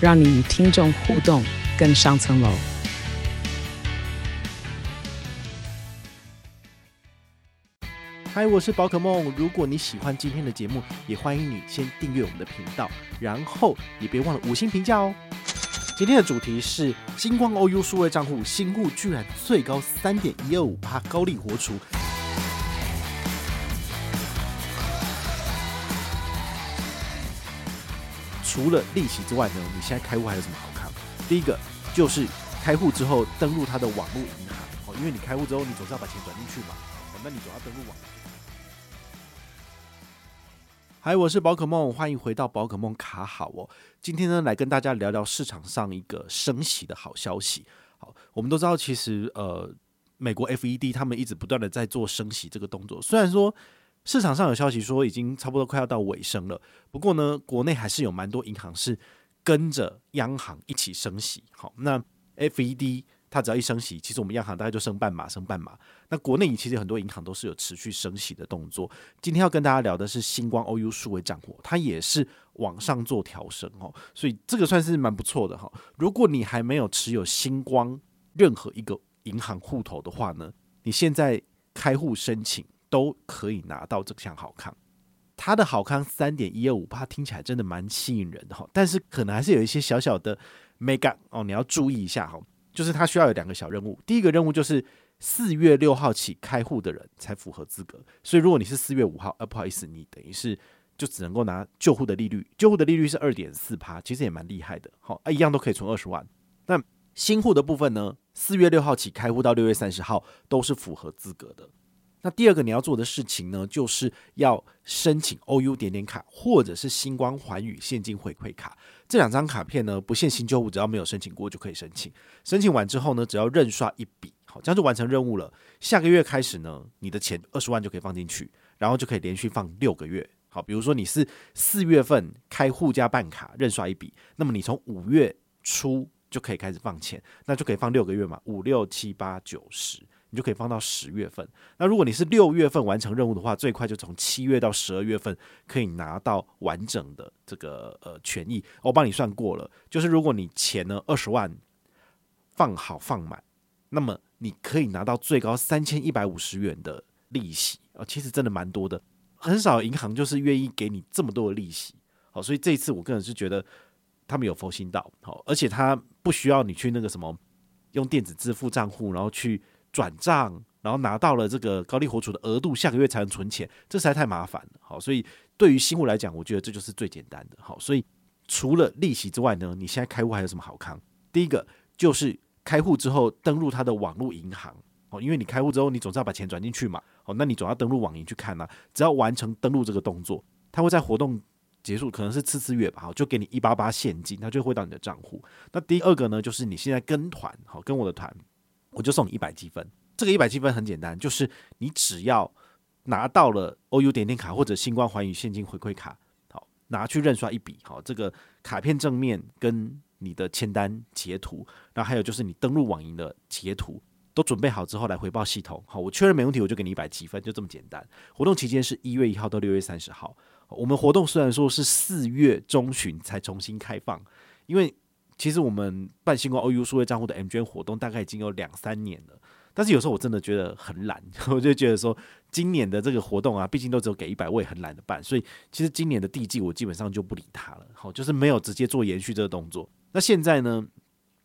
让你与听众互动更上层楼。嗨，我是宝可梦。如果你喜欢今天的节目，也欢迎你先订阅我们的频道，然后也别忘了五星评价哦。今天的主题是星光 OU 数位账户新户居然最高三点一二五趴高利活储。除了利息之外呢，你现在开户还有什么好看？第一个就是开户之后登录他的网络银行哦，因为你开户之后，你总是要把钱转进去嘛，那你总要登录网。嗨，我是宝可梦，欢迎回到宝可梦卡好哦。今天呢，来跟大家聊聊市场上一个升息的好消息。好，我们都知道，其实呃，美国 FED 他们一直不断的在做升息这个动作。虽然说市场上有消息说已经差不多快要到尾声了，不过呢，国内还是有蛮多银行是跟着央行一起升息。好，那 FED。它只要一升息，其实我们央行大概就升半码，升半码。那国内其实很多银行都是有持续升息的动作。今天要跟大家聊的是星光 OU 数位账户，它也是往上做调升哦，所以这个算是蛮不错的哈。如果你还没有持有星光任何一个银行户头的话呢，你现在开户申请都可以拿到这项好康。它的好康三点一二五趴，听起来真的蛮吸引人的哈，但是可能还是有一些小小的 mega 哦，你要注意一下哈。就是它需要有两个小任务，第一个任务就是四月六号起开户的人才符合资格，所以如果你是四月五号，呃，不好意思，你等于是就只能够拿旧户的利率，旧户的利率是二点四趴，其实也蛮厉害的，好，啊，一样都可以存二十万。那新户的部分呢，四月六号起开户到六月三十号都是符合资格的。那第二个你要做的事情呢，就是要申请 OU 点点卡或者是星光环宇现金回馈卡这两张卡片呢，不限新旧户，只要没有申请过就可以申请。申请完之后呢，只要认刷一笔，好，这样就完成任务了。下个月开始呢，你的钱二十万就可以放进去，然后就可以连续放六个月。好，比如说你是四月份开户加办卡认刷一笔，那么你从五月初就可以开始放钱，那就可以放六个月嘛，五六七八九十。你就可以放到十月份。那如果你是六月份完成任务的话，最快就从七月到十二月份可以拿到完整的这个呃权益。我帮你算过了，就是如果你钱呢二十万放好放满，那么你可以拿到最高三千一百五十元的利息啊，其实真的蛮多的，很少银行就是愿意给你这么多的利息。好，所以这一次我个人是觉得他们有佛心到，好，而且他不需要你去那个什么用电子支付账户，然后去。转账，然后拿到了这个高利活储的额度，下个月才能存钱，这实在太麻烦了。好，所以对于新户来讲，我觉得这就是最简单的。好，所以除了利息之外呢，你现在开户还有什么好康？第一个就是开户之后登录他的网络银行，哦，因为你开户之后，你总是要把钱转进去嘛，哦，那你总要登录网银去看呐。只要完成登录这个动作，他会在活动结束，可能是次次月吧，好，就给你一八八现金，他就会到你的账户。那第二个呢，就是你现在跟团，好，跟我的团。我就送你一百积分，这个一百积分很简单，就是你只要拿到了 OU 点点卡或者星光环宇现金回馈卡，好，拿去认刷一笔，好，这个卡片正面跟你的签单截图，然后还有就是你登录网银的截图，都准备好之后来回报系统，好，我确认没问题，我就给你一百积分，就这么简单。活动期间是一月一号到六月三十号，我们活动虽然说是四月中旬才重新开放，因为。其实我们办星光 OU 数位账户的 M 捐活动大概已经有两三年了，但是有时候我真的觉得很懒，我就觉得说今年的这个活动啊，毕竟都只有给一百，我也很懒得办，所以其实今年的第一季我基本上就不理他了，好，就是没有直接做延续这个动作。那现在呢，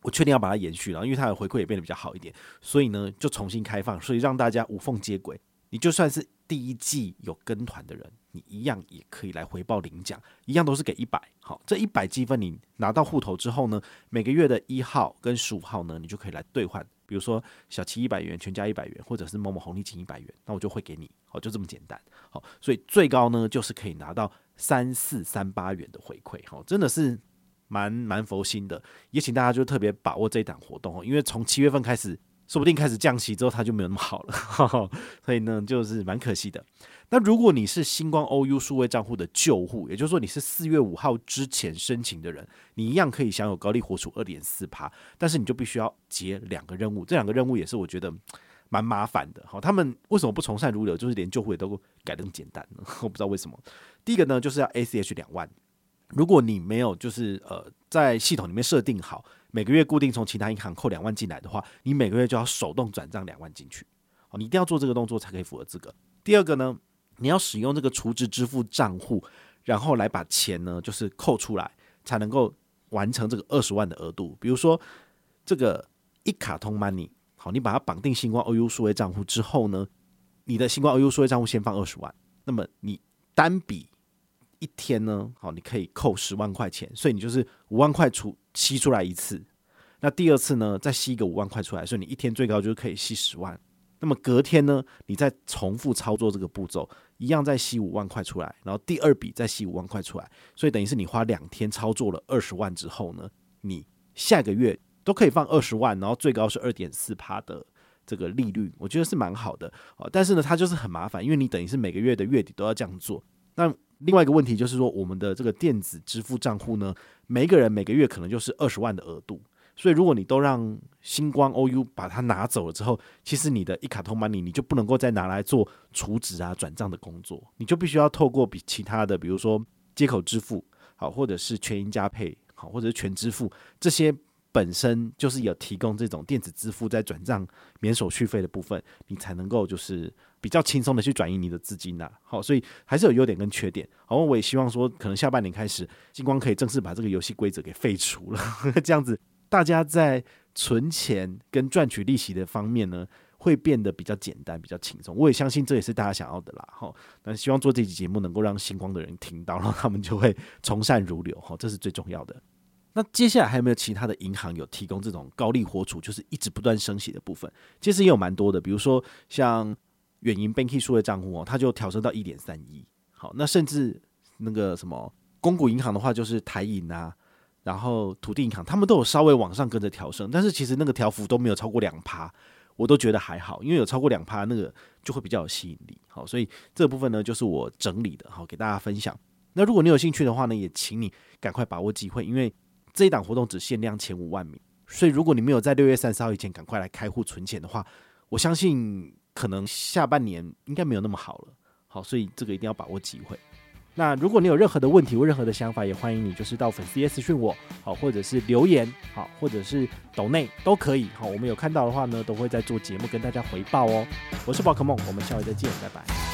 我确定要把它延续了，因为它的回馈也变得比较好一点，所以呢就重新开放，所以让大家无缝接轨。你就算是第一季有跟团的人，你一样也可以来回报领奖，一样都是给一百。好，这一百积分你拿到户头之后呢，每个月的一号跟十五号呢，你就可以来兑换。比如说小七一百元，全家一百元，或者是某某红利金一百元，那我就会给你。好，就这么简单。好，所以最高呢就是可以拿到三四三八元的回馈。好，真的是蛮蛮佛心的。也请大家就特别把握这一档活动哦，因为从七月份开始，说不定开始降息之后，它就没有那么好了，所以呢，就是蛮可惜的。那如果你是星光 OU 数位账户的旧户，也就是说你是四月五号之前申请的人，你一样可以享有高利活储二点四趴，但是你就必须要结两个任务，这两个任务也是我觉得蛮麻烦的。好，他们为什么不从善如流，就是连旧户也都改得更简单？我不知道为什么。第一个呢，就是要 ACH 两万，如果你没有就是呃在系统里面设定好每个月固定从其他银行扣两万进来的话，你每个月就要手动转账两万进去。好，你一定要做这个动作才可以符合资格。第二个呢？你要使用这个储值支付账户，然后来把钱呢，就是扣出来，才能够完成这个二十万的额度。比如说这个一卡通 money，好，你把它绑定星光 OU 数位账户之后呢，你的星光 OU 数位账户先放二十万，那么你单笔一天呢，好，你可以扣十万块钱，所以你就是五万块出吸出来一次，那第二次呢，再吸一个五万块出来，所以你一天最高就可以吸十万。那么隔天呢，你再重复操作这个步骤，一样再吸五万块出来，然后第二笔再吸五万块出来，所以等于是你花两天操作了二十万之后呢，你下个月都可以放二十万，然后最高是二点四趴的这个利率，我觉得是蛮好的。但是呢，它就是很麻烦，因为你等于是每个月的月底都要这样做。那另外一个问题就是说，我们的这个电子支付账户呢，每一个人每个月可能就是二十万的额度。所以，如果你都让星光 OU 把它拿走了之后，其实你的一卡通 money 你就不能够再拿来做储值啊、转账的工作，你就必须要透过比其他的，比如说接口支付，好，或者是全银加配，好，或者是全支付，这些本身就是有提供这种电子支付在转账免手续费的部分，你才能够就是比较轻松的去转移你的资金呐。好，所以还是有优点跟缺点。好，我也希望说，可能下半年开始，星光可以正式把这个游戏规则给废除了，这样子。大家在存钱跟赚取利息的方面呢，会变得比较简单、比较轻松。我也相信这也是大家想要的啦。哈，那希望做这期节目能够让星光的人听到，然后他们就会从善如流。哈，这是最重要的。那接下来还有没有其他的银行有提供这种高利活储，就是一直不断升息的部分？其实也有蛮多的，比如说像远银 Banky 数位账户哦，它就调升到一点三一。好，那甚至那个什么公股银行的话，就是台银啊。然后土地银行他们都有稍微往上跟着调升，但是其实那个调幅都没有超过两趴，我都觉得还好，因为有超过两趴那个就会比较有吸引力。好，所以这部分呢就是我整理的，好给大家分享。那如果你有兴趣的话呢，也请你赶快把握机会，因为这一档活动只限量前五万名，所以如果你没有在六月三十号以前赶快来开户存钱的话，我相信可能下半年应该没有那么好了。好，所以这个一定要把握机会。那如果你有任何的问题或任何的想法，也欢迎你就是到粉丝页私讯我，好，或者是留言，好，或者是抖内都可以，好，我们有看到的话呢，都会在做节目跟大家回报哦。我是宝可梦，我们下回再见，拜拜。